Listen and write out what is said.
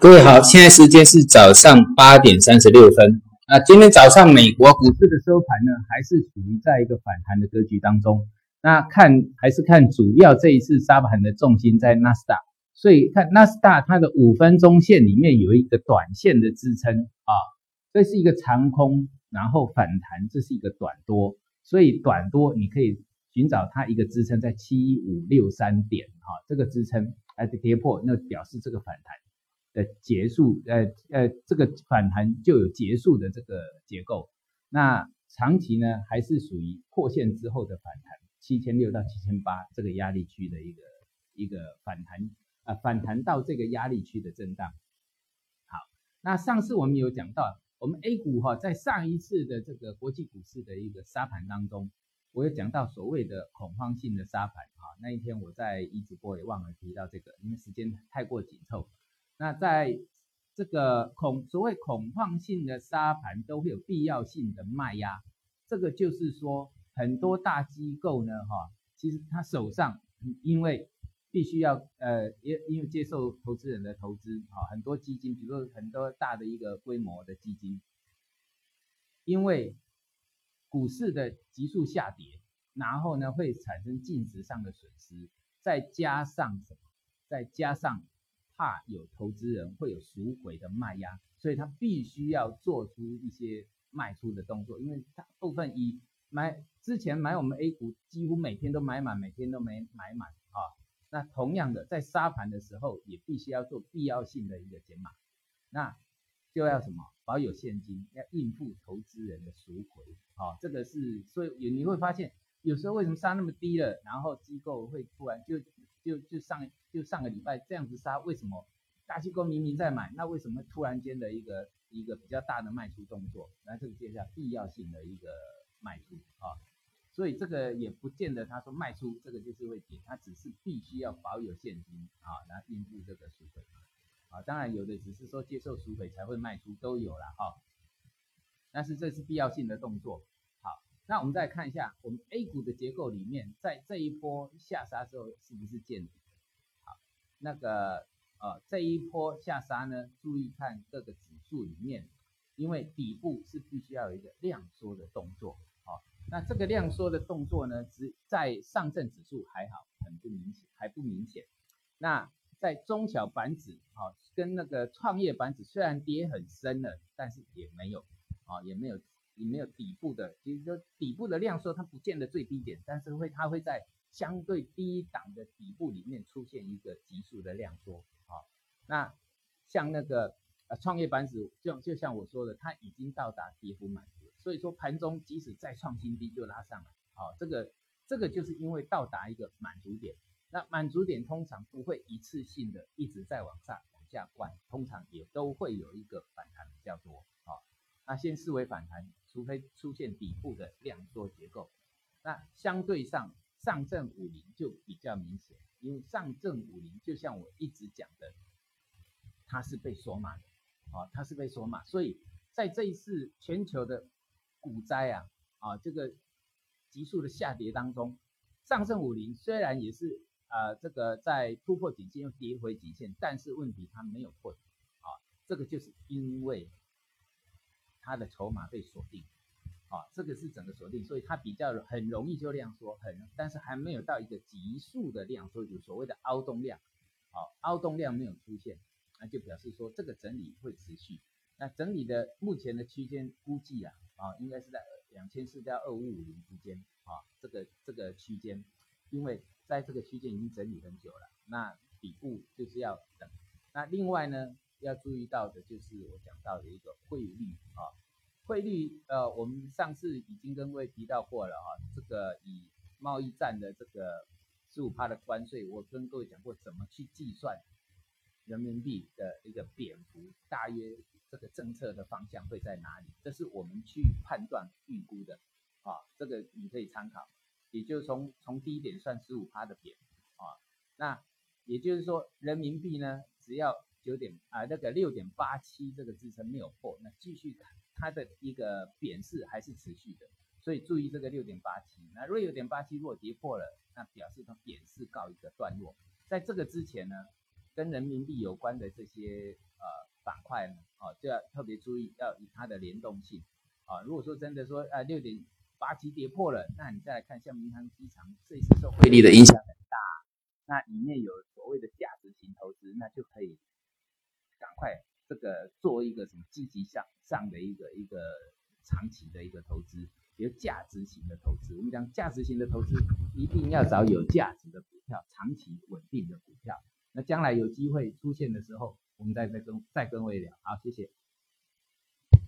各位好，现在时间是早上八点三十六分。那今天早上美国股市的收盘呢，还是处于在一个反弹的格局当中。那看还是看主要这一次沙盘的重心在纳斯达，所以看纳斯达它的五分钟线里面有一个短线的支撑啊，这是一个长空，然后反弹，这是一个短多，所以短多你可以寻找它一个支撑在七五六三点哈，这个支撑还是跌破，那表示这个反弹。的结束，呃呃，这个反弹就有结束的这个结构。那长期呢，还是属于破线之后的反弹，七千六到七千八这个压力区的一个一个反弹，啊，反弹到这个压力区的震荡。好，那上次我们有讲到，我们 A 股哈，在上一次的这个国际股市的一个沙盘当中，我有讲到所谓的恐慌性的沙盘啊。那一天我在一直播也忘了提到这个，因为时间太过紧凑。那在这个恐所谓恐慌性的沙盘都会有必要性的卖压，这个就是说很多大机构呢，哈，其实他手上因为必须要呃，因因为接受投资人的投资，哈，很多基金，比如说很多大的一个规模的基金，因为股市的急速下跌，然后呢会产生净值上的损失，再加上什么？再加上。怕有投资人会有赎回的卖压，所以他必须要做出一些卖出的动作，因为大部分以买之前买我们 A 股几乎每天都买满，每天都没买满啊。那同样的，在沙盘的时候也必须要做必要性的一个减码，那就要什么保有现金，要应付投资人的赎回啊。这个是所以你会发现有时候为什么杀那么低了，然后机构会突然就。就就上就上个礼拜这样子杀，为什么大机构明明在买，那为什么突然间的一个一个比较大的卖出动作？那这个接下必要性的一个卖出啊，所以这个也不见得他说卖出这个就是会跌，他只是必须要保有现金啊，来应付这个赎回啊。当然有的只是说接受赎回才会卖出都有了哈，但是这是必要性的动作。那我们再看一下我们 A 股的结构里面，在这一波下杀之后是不是见底？好，那个呃这一波下杀呢，注意看各个指数里面，因为底部是必须要有一个量缩的动作，好，那这个量缩的动作呢，只在上证指数还好，很不明显，还不明显。那在中小板指，好，跟那个创业板指虽然跌很深了，但是也没有，啊，也没有。你没有底部的，就是说底部的量缩，它不见得最低点，但是会它会在相对低档的底部里面出现一个急速的量缩啊。那像那个呃创业板指，就就像我说的，它已经到达跌幅满足，所以说盘中即使再创新低就拉上来啊。这个这个就是因为到达一个满足点，那满足点通常不会一次性的一直在往上往下灌，通常也都会有一个反弹比较多啊。那先视为反弹。除非出现底部的量缩结构，那相对上上证五零就比较明显，因为上证五零就像我一直讲的，它是被锁码的，啊，它是被锁码，所以在这一次全球的股灾啊，啊，这个急速的下跌当中，上证五零虽然也是啊，这个在突破颈线又跌回颈线，但是问题它没有破，啊，这个就是因为。它的筹码被锁定，啊，这个是整个锁定，所以它比较很容易就量缩，很，但是还没有到一个急速的量缩，就所谓的凹洞量，好，凹洞量没有出现，那就表示说这个整理会持续。那整理的目前的区间估计啊，啊，应该是在两千四到二五五零之间，啊，这个这个区间，因为在这个区间已经整理很久了，那底部就是要等。那另外呢？要注意到的就是我讲到的一个汇率啊，汇率呃，我们上次已经跟各位提到过了哈，这个以贸易战的这个十五趴的关税，我跟各位讲过怎么去计算人民币的一个贬幅，大约这个政策的方向会在哪里？这是我们去判断预估的啊，这个你可以参考，也就是从从低点算十五趴的贬啊，那也就是说人民币呢，只要九点啊，那个六点八七这个支撑没有破，那继续看它的一个贬势还是持续的，所以注意这个六点八七。那若六点八七如果跌破了，那表示它贬势告一个段落。在这个之前呢，跟人民币有关的这些呃板块呢，哦，就要特别注意，要以它的联动性啊。如果说真的说呃六点八七跌破了，那你再来看像民航机场这一次受汇率的影响很大，那里面有所谓的价值型投资，那就可以赶快这个做一个什么积极向上的一个一个长期的一个投资，比如价值型的投资。我们讲价值型的投资，一定要找有价值的股票，长期稳定的股票。那将来有机会出现的时候，我们再再跟再跟位聊。好，谢谢。